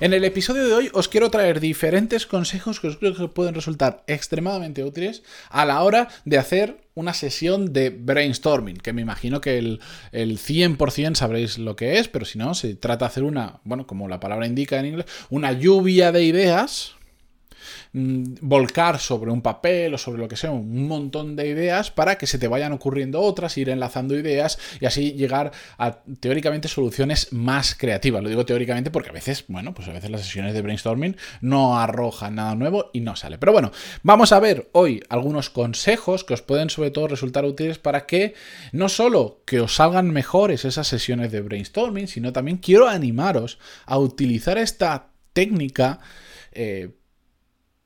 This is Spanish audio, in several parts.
En el episodio de hoy os quiero traer diferentes consejos que os creo que pueden resultar extremadamente útiles a la hora de hacer una sesión de brainstorming, que me imagino que el, el 100% sabréis lo que es, pero si no, se trata de hacer una, bueno, como la palabra indica en inglés, una lluvia de ideas volcar sobre un papel o sobre lo que sea un montón de ideas para que se te vayan ocurriendo otras, ir enlazando ideas y así llegar a teóricamente soluciones más creativas. Lo digo teóricamente porque a veces, bueno, pues a veces las sesiones de brainstorming no arrojan nada nuevo y no sale. Pero bueno, vamos a ver hoy algunos consejos que os pueden sobre todo resultar útiles para que no solo que os salgan mejores esas sesiones de brainstorming, sino también quiero animaros a utilizar esta técnica eh,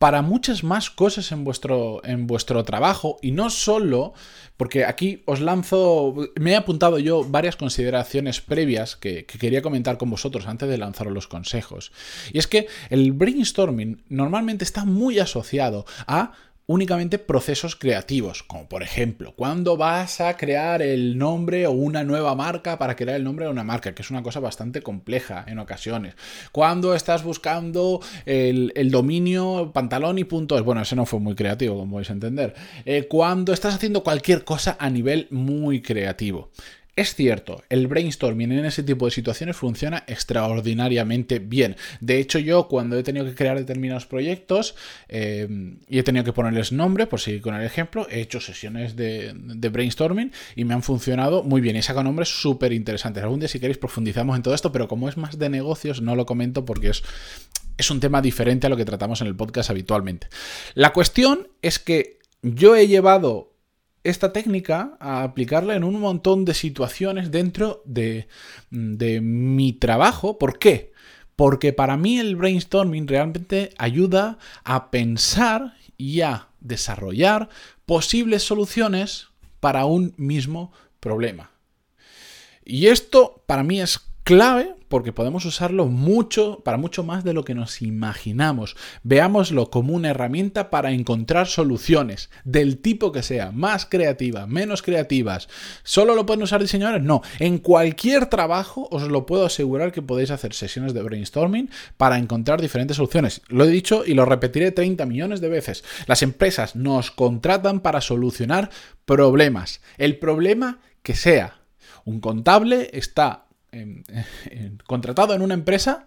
para muchas más cosas en vuestro, en vuestro trabajo y no solo, porque aquí os lanzo, me he apuntado yo varias consideraciones previas que, que, quería comentar con vosotros antes de lanzaros los consejos. Y es que el brainstorming normalmente está muy asociado a únicamente procesos creativos, como por ejemplo, cuando vas a crear el nombre o una nueva marca para crear el nombre de una marca, que es una cosa bastante compleja en ocasiones. Cuando estás buscando el, dominio pantalón y puntos, bueno, ese no fue muy creativo, como vais a entender. Eh, cuando estás haciendo cualquier cosa a nivel muy creativo. Es cierto, el brainstorming en ese tipo de situaciones funciona extraordinariamente bien. De hecho, yo cuando he tenido que crear determinados proyectos eh, y he tenido que ponerles nombre, por seguir con el ejemplo, he hecho sesiones de, brainstorming y me han funcionado muy bien. Y saco nombres súper interesantes. Algún día, si queréis, profundizamos en todo esto, pero como es más de negocios, no lo comento porque es, es un tema diferente a lo que tratamos en el podcast habitualmente. La cuestión es que yo he llevado esta técnica a aplicarla en un montón de situaciones dentro de, de, mi trabajo. ¿Por qué? Porque para mí el brainstorming realmente ayuda a pensar y a desarrollar posibles soluciones para un mismo problema. Y esto para mí es clave porque podemos usarlo mucho para mucho más de lo que nos imaginamos. Veámoslo como una herramienta para encontrar soluciones del tipo que sea, más creativas, menos creativas. ¿Solo lo pueden usar diseñadores? No, en cualquier trabajo os lo puedo asegurar que podéis hacer sesiones de brainstorming para encontrar diferentes soluciones. Lo he dicho y lo repetiré 30 millones de veces. Las empresas nos contratan para solucionar problemas. El problema que sea. Un contable está contratado en una empresa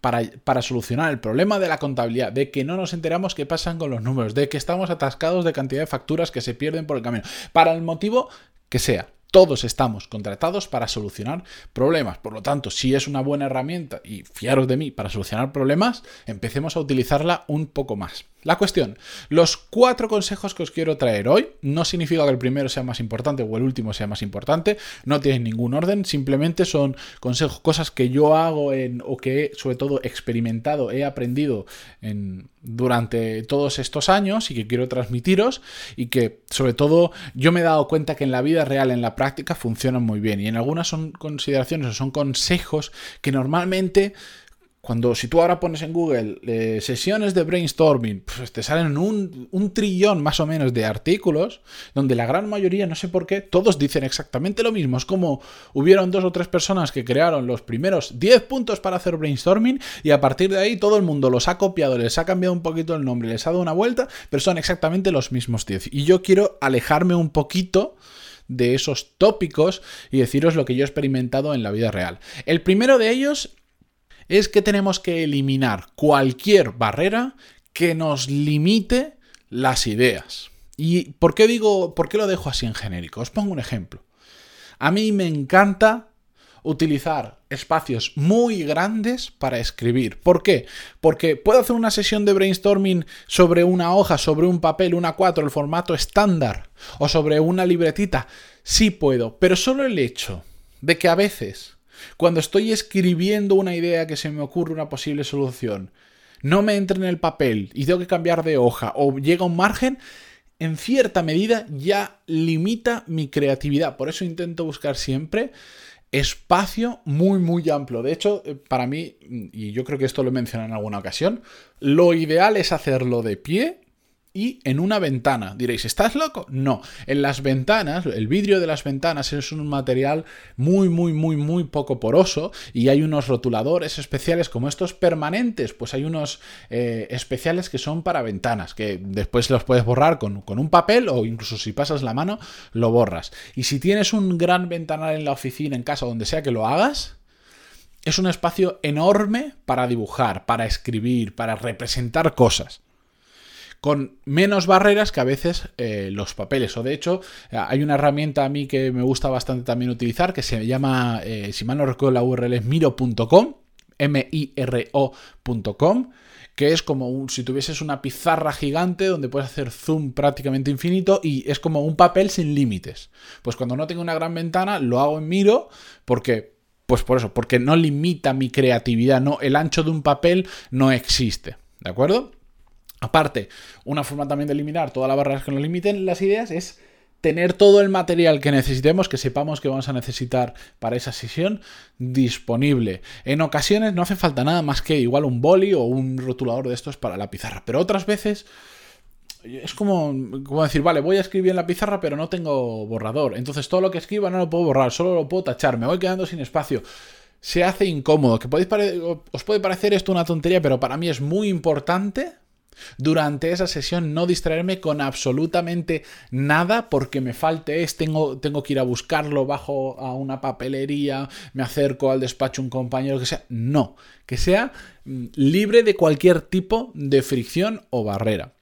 para, para, solucionar el problema de la contabilidad, de que no nos enteramos qué pasan con los números, de que estamos atascados de cantidad de facturas que se pierden por el camino, para el motivo que sea. Todos estamos contratados para solucionar problemas. Por lo tanto, si es una buena herramienta y fiaros de mí para solucionar problemas, empecemos a utilizarla un poco más. La cuestión, los cuatro consejos que os quiero traer hoy no significa que el primero sea más importante o el último sea más importante, no tienen ningún orden, simplemente son consejos, cosas que yo hago o que he sobre todo experimentado, he aprendido en, durante todos estos años y que quiero transmitiros y que sobre todo yo me he dado cuenta que en la vida real, en la práctica, funcionan muy bien. Y en algunas son consideraciones o son consejos que normalmente cuando si tú ahora pones en Google eh, sesiones de brainstorming, pues te salen un, un, trillón más o menos de artículos donde la gran mayoría, no sé por qué, todos dicen exactamente lo mismo. Es como hubieron dos o tres personas que crearon los primeros 10 puntos para hacer brainstorming y a partir de ahí todo el mundo los ha copiado, les ha cambiado un poquito el nombre, les ha dado una vuelta, pero son exactamente los mismos 10. Y yo quiero alejarme un poquito de esos tópicos y deciros lo que yo he experimentado en la vida real. El primero de ellos es que tenemos que eliminar cualquier barrera que nos limite las ideas. ¿Y por qué digo, por qué lo dejo así en genérico? Os pongo un ejemplo. A mí me encanta utilizar espacios muy grandes para escribir. ¿Por qué? Porque puedo hacer una sesión de brainstorming sobre una hoja, sobre un papel, una 4, el formato estándar, o sobre una libretita. Sí puedo, pero solo el hecho de que a veces cuando estoy escribiendo una idea que se me ocurre una posible solución, no me entre en el papel y tengo que cambiar de hoja o llega un margen, en cierta medida ya limita mi creatividad. Por eso intento buscar siempre espacio muy, muy amplio. De hecho, eh, para mí, y yo creo que esto lo he mencionado en alguna ocasión, lo ideal es hacerlo de pie y en una ventana. Diréis, ¿estás loco? No. En las ventanas, el vidrio de las ventanas es un material muy, muy, muy, muy poco poroso y hay unos rotuladores especiales como estos permanentes. Pues hay unos eh, especiales que son para ventanas, que después los puedes borrar con, con un papel o incluso si pasas la mano, lo borras. Y si tienes un gran ventanal en la oficina, en casa, donde sea que lo hagas, es un espacio enorme para dibujar, para escribir, para representar cosas con menos barreras que a veces eh, los papeles. O de hecho, hay una herramienta a mí que me gusta bastante también utilizar que se llama, eh, si mal no recuerdo la URL es miro.com, M-I-R-O.com que es como si tuvieses una pizarra gigante donde puedes hacer zoom prácticamente infinito y es como un papel sin límites. Pues cuando no tengo una gran ventana lo hago en Miro porque pues por eso, porque no limita mi creatividad, no el ancho de un papel no existe, ¿de acuerdo? Aparte, una forma también de eliminar todas las barreras que nos limiten las ideas es tener todo el material que necesitemos, que sepamos que vamos a necesitar para esa sesión, disponible. En ocasiones no hace falta nada más que igual un boli o un rotulador de estos para la pizarra, pero otras veces es como, como, decir, vale, voy a escribir en la pizarra, pero no tengo borrador. Entonces todo lo que escriba no lo puedo borrar, solo lo puedo tachar, me voy quedando sin espacio. Se hace incómodo, que podéis os puede parecer esto una tontería, pero para mí es muy importante durante esa sesión no distraerme con absolutamente nada porque me falte es, tengo, tengo que ir a buscarlo bajo a una papelería, me acerco al despacho un compañero, que sea. No, que sea mm, libre de cualquier tipo de fricción o barrera.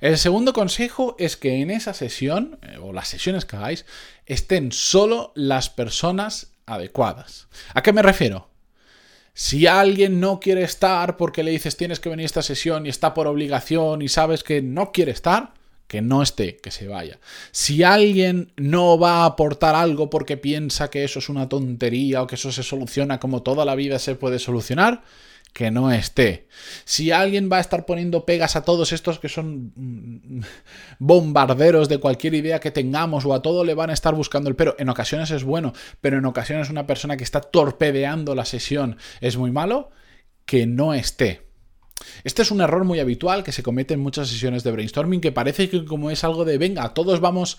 El segundo consejo es que en esa sesión, eh, o las sesiones que hagáis, estén solo las personas adecuadas. ¿A qué me refiero? Si alguien no quiere estar porque le dices tienes que venir a esta sesión y está por obligación y sabes que no quiere estar, que no esté, que se vaya. Si alguien no va a aportar algo porque piensa que eso es una tontería o que eso se soluciona como toda la vida se puede solucionar, que no esté. Si alguien va a estar poniendo pegas a todos estos que son mm, bombarderos de cualquier idea que tengamos o a todo le van a estar buscando el pero, en ocasiones es bueno, pero en ocasiones una persona que está torpedeando la sesión es muy malo, que no esté. Este es un error muy habitual que se comete en muchas sesiones de brainstorming, que parece que como es algo de, venga, todos vamos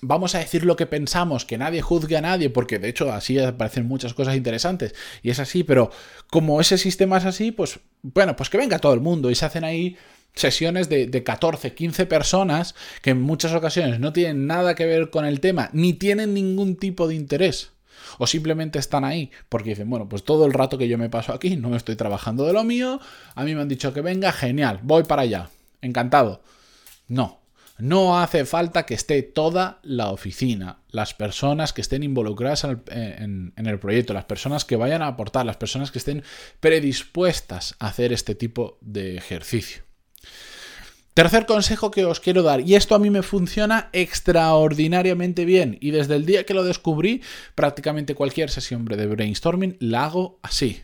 vamos a decir lo que pensamos, que nadie juzgue a nadie, porque de hecho así aparecen muchas cosas interesantes y es así, pero como ese sistema es así, pues bueno, pues que venga todo el mundo y se hacen ahí sesiones de, de 14, 15 personas que en muchas ocasiones no tienen nada que ver con el tema, ni tienen ningún tipo de interés. O simplemente están ahí porque dicen, bueno, pues todo el rato que yo me paso aquí no estoy trabajando de lo mío, a mí me han dicho que venga, genial, voy para allá, encantado. No, no hace falta que esté toda la oficina, las personas que estén involucradas en el, proyecto, las personas que vayan a aportar, las personas que estén predispuestas a hacer este tipo de ejercicio. Tercer consejo que os quiero dar, y esto a mí me funciona extraordinariamente bien, y desde el día que lo descubrí, prácticamente cualquier sesión de brainstorming la hago así.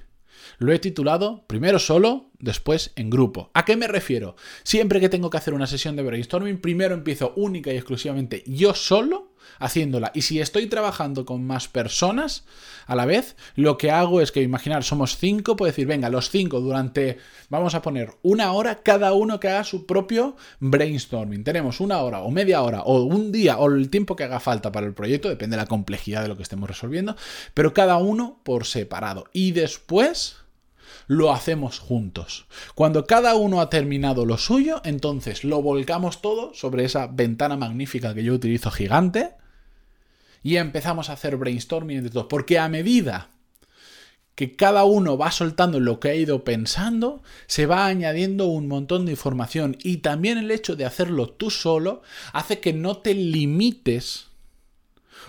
Lo he titulado primero solo, después en grupo. ¿A qué me refiero? Siempre que tengo que hacer una sesión de brainstorming, primero empiezo única y exclusivamente yo solo haciéndola. Y si estoy trabajando con más personas a la vez, lo que hago es que imaginar, somos cinco, puedo decir, venga, los cinco durante, vamos a poner una hora, cada uno que haga su propio brainstorming. Tenemos una hora o media hora o un día o el tiempo que haga falta para el proyecto, depende de la complejidad de lo que estemos resolviendo, pero cada uno por separado. Y después lo hacemos juntos. Cuando cada uno ha terminado lo suyo, entonces lo volcamos todo sobre esa ventana magnífica que yo utilizo gigante y empezamos a hacer brainstorming de todo. Porque a medida que cada uno va soltando lo que ha ido pensando, se va añadiendo un montón de información. Y también el hecho de hacerlo tú solo hace que no te limites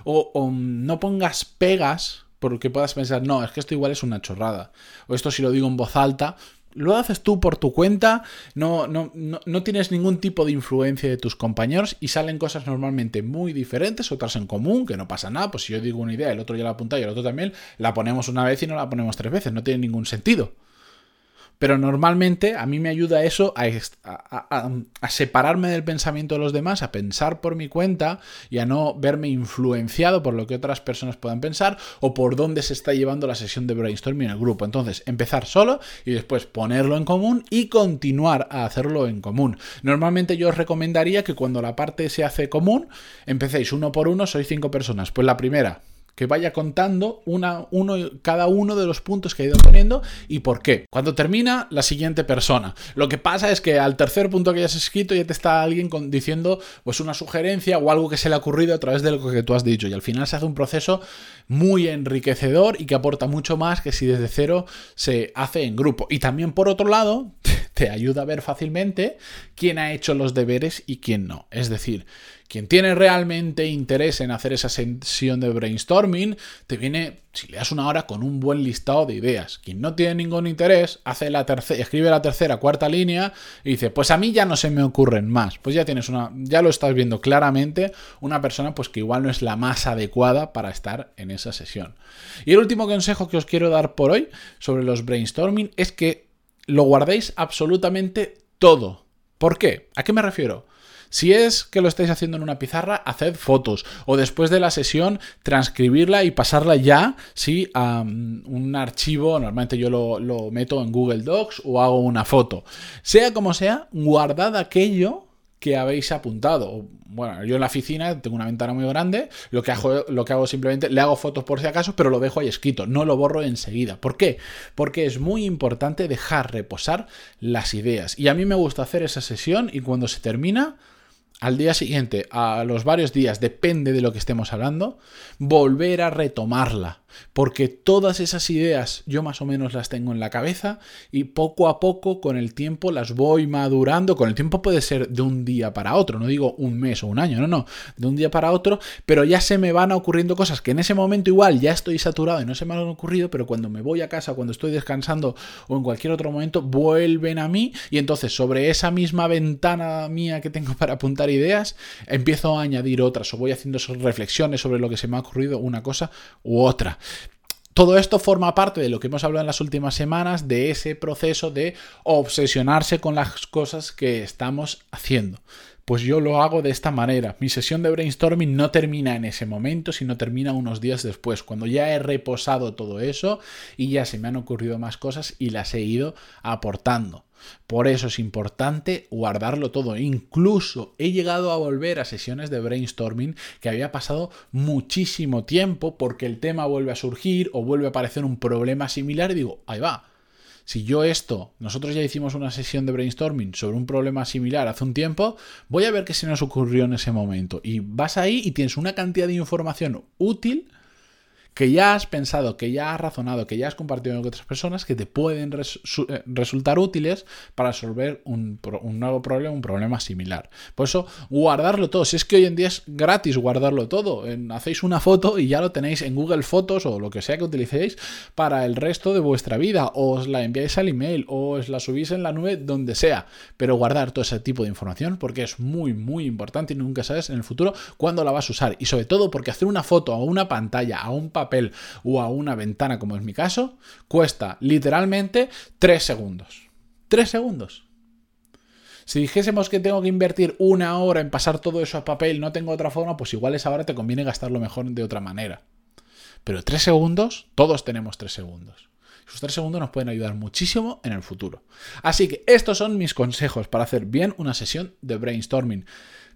o, o no pongas pegas porque puedas pensar, no, es que esto igual es una chorrada. O esto si lo digo en voz alta, lo haces tú por tu cuenta, no, no, no, tienes ningún tipo de influencia de tus compañeros y salen cosas normalmente muy diferentes, otras en común, que no pasa nada, pues si yo digo una idea, el otro ya la apunta y el otro también, la ponemos una vez y no la ponemos tres veces, no tiene ningún sentido. Pero normalmente a mí me ayuda eso a, separarme del pensamiento de los demás, a pensar por mi cuenta y a no verme influenciado por lo que otras personas puedan pensar o por dónde se está llevando la sesión de brainstorming en el grupo. Entonces, empezar solo y después ponerlo en común y continuar a hacerlo en común. Normalmente yo os recomendaría que cuando la parte se hace común, empecéis uno por uno, sois cinco personas. Pues la primera, que vaya contando una, uno, cada uno de los puntos que ha ido poniendo y por qué. Cuando termina, la siguiente persona. Lo que pasa es que al tercer punto que hayas escrito ya te está alguien diciendo pues una sugerencia o algo que se le ha ocurrido a través de lo que tú has dicho y al final se hace un proceso muy enriquecedor y que aporta mucho más que si desde cero se hace en grupo. Y también por otro lado, te ayuda a ver fácilmente quién ha hecho los deberes y quién no. Es decir, quien tiene realmente interés en hacer esa sesión de brainstorming, te viene, si le das una hora, con un buen listado de ideas. Quien no tiene ningún interés, hace la tercera, escribe la tercera, cuarta línea y dice, pues a mí ya no se me ocurren más. Pues ya tienes una, ya lo estás viendo claramente, una persona pues que igual no es la más adecuada para estar en esa sesión. Y el último consejo que os quiero dar por hoy sobre los brainstorming es que lo guardéis absolutamente todo. ¿Por qué? ¿A qué me refiero? Si es que lo estáis haciendo en una pizarra, haced fotos o después de la sesión transcribirla y pasarla ya, sí, a mm, un archivo, normalmente yo lo, lo meto en Google Docs o hago una foto. Sea como sea, guardad aquello que habéis apuntado. Bueno, yo en la oficina tengo una ventana muy grande, lo que hago, lo que hago simplemente, le hago fotos por si acaso, pero lo dejo ahí escrito, no lo borro enseguida. ¿Por qué? Porque es muy importante dejar reposar las ideas. Y a mí me gusta hacer esa sesión y cuando se termina, al día siguiente, a los varios días, depende de lo que estemos hablando, volver a retomarla porque todas esas ideas yo más o menos las tengo en la cabeza y poco a poco con el tiempo las voy madurando. Con el tiempo puede ser de un día para otro, no digo un mes o un año, no, no, de un día para otro, pero ya se me van ocurriendo cosas que en ese momento igual ya estoy saturado y no se me han ocurrido, pero cuando me voy a casa, cuando estoy descansando o en cualquier otro momento, vuelven a mí y entonces sobre esa misma ventana mía que tengo para apuntar ideas, empiezo a añadir otras o voy haciendo reflexiones sobre lo que se me ha ocurrido una cosa u otra. Todo esto forma parte de lo que hemos hablado en las últimas semanas, de ese proceso de obsesionarse con las cosas que estamos haciendo. Pues yo lo hago de esta manera. Mi sesión de brainstorming no termina en ese momento, sino termina unos días después, cuando ya he reposado todo eso y ya se me han ocurrido más cosas y las he ido aportando. Por eso es importante guardarlo todo. Incluso he llegado a volver a sesiones de brainstorming que había pasado muchísimo tiempo porque el tema vuelve a surgir o vuelve a aparecer un problema similar y digo, ahí va. Si yo esto, nosotros ya hicimos una sesión de brainstorming sobre un problema similar hace un tiempo, voy a ver qué se nos ocurrió en ese momento. Y vas ahí y tienes una cantidad de información útil que ya has pensado, que ya has razonado, que ya has compartido con otras personas que te pueden eh, resultar útiles para resolver un, nuevo problema, un problema similar. Por eso, guardarlo todo. Si es que hoy en día es gratis guardarlo todo. hacéis una foto y ya lo tenéis en Google Fotos o lo que sea que utilicéis para el resto de vuestra vida. O os la enviáis al email o os la subís en la nube, donde sea. Pero guardar todo ese tipo de información porque es muy, muy importante y nunca sabes en el futuro cuándo la vas a usar. Y sobre todo porque hacer una foto a una pantalla, a un papel, o a una ventana, como es mi caso, cuesta literalmente 3 segundos. 3 segundos. Si dijésemos que tengo que invertir una hora en pasar todo eso a papel, no tengo otra forma, pues igual esa hora te conviene gastarlo mejor de otra manera. Pero 3 segundos, todos tenemos 3 segundos. Esos 3 segundos nos pueden ayudar muchísimo en el futuro. Así que estos son mis consejos para hacer bien una sesión de brainstorming.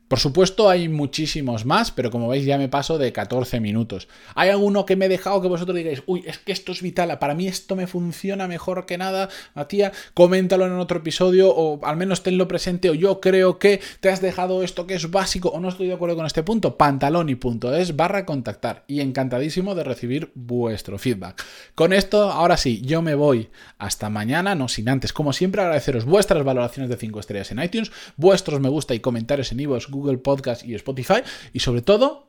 Por supuesto hay muchísimos más, pero como veis ya me paso de 14 minutos. ¿Hay alguno que me he dejado que vosotros digáis, uy, es que esto es vital, para mí esto me funciona mejor que nada? Matías, coméntalo en otro episodio o al menos tenlo presente o yo creo que te has dejado esto que es básico o no estoy de acuerdo con este punto. Pantaloni.es barra contactar y encantadísimo de recibir vuestro feedback. Con esto, ahora sí, yo me voy hasta mañana, no sin antes, como siempre, agradeceros vuestras valoraciones de 5 estrellas en iTunes, vuestros me gusta y comentarios en iVoox, Google Podcast y Spotify. Y sobre todo,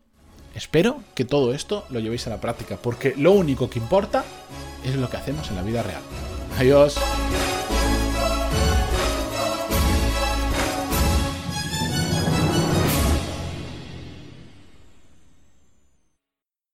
espero que todo esto lo llevéis a la práctica, porque lo único que importa es lo que hacemos en la vida real. Adiós.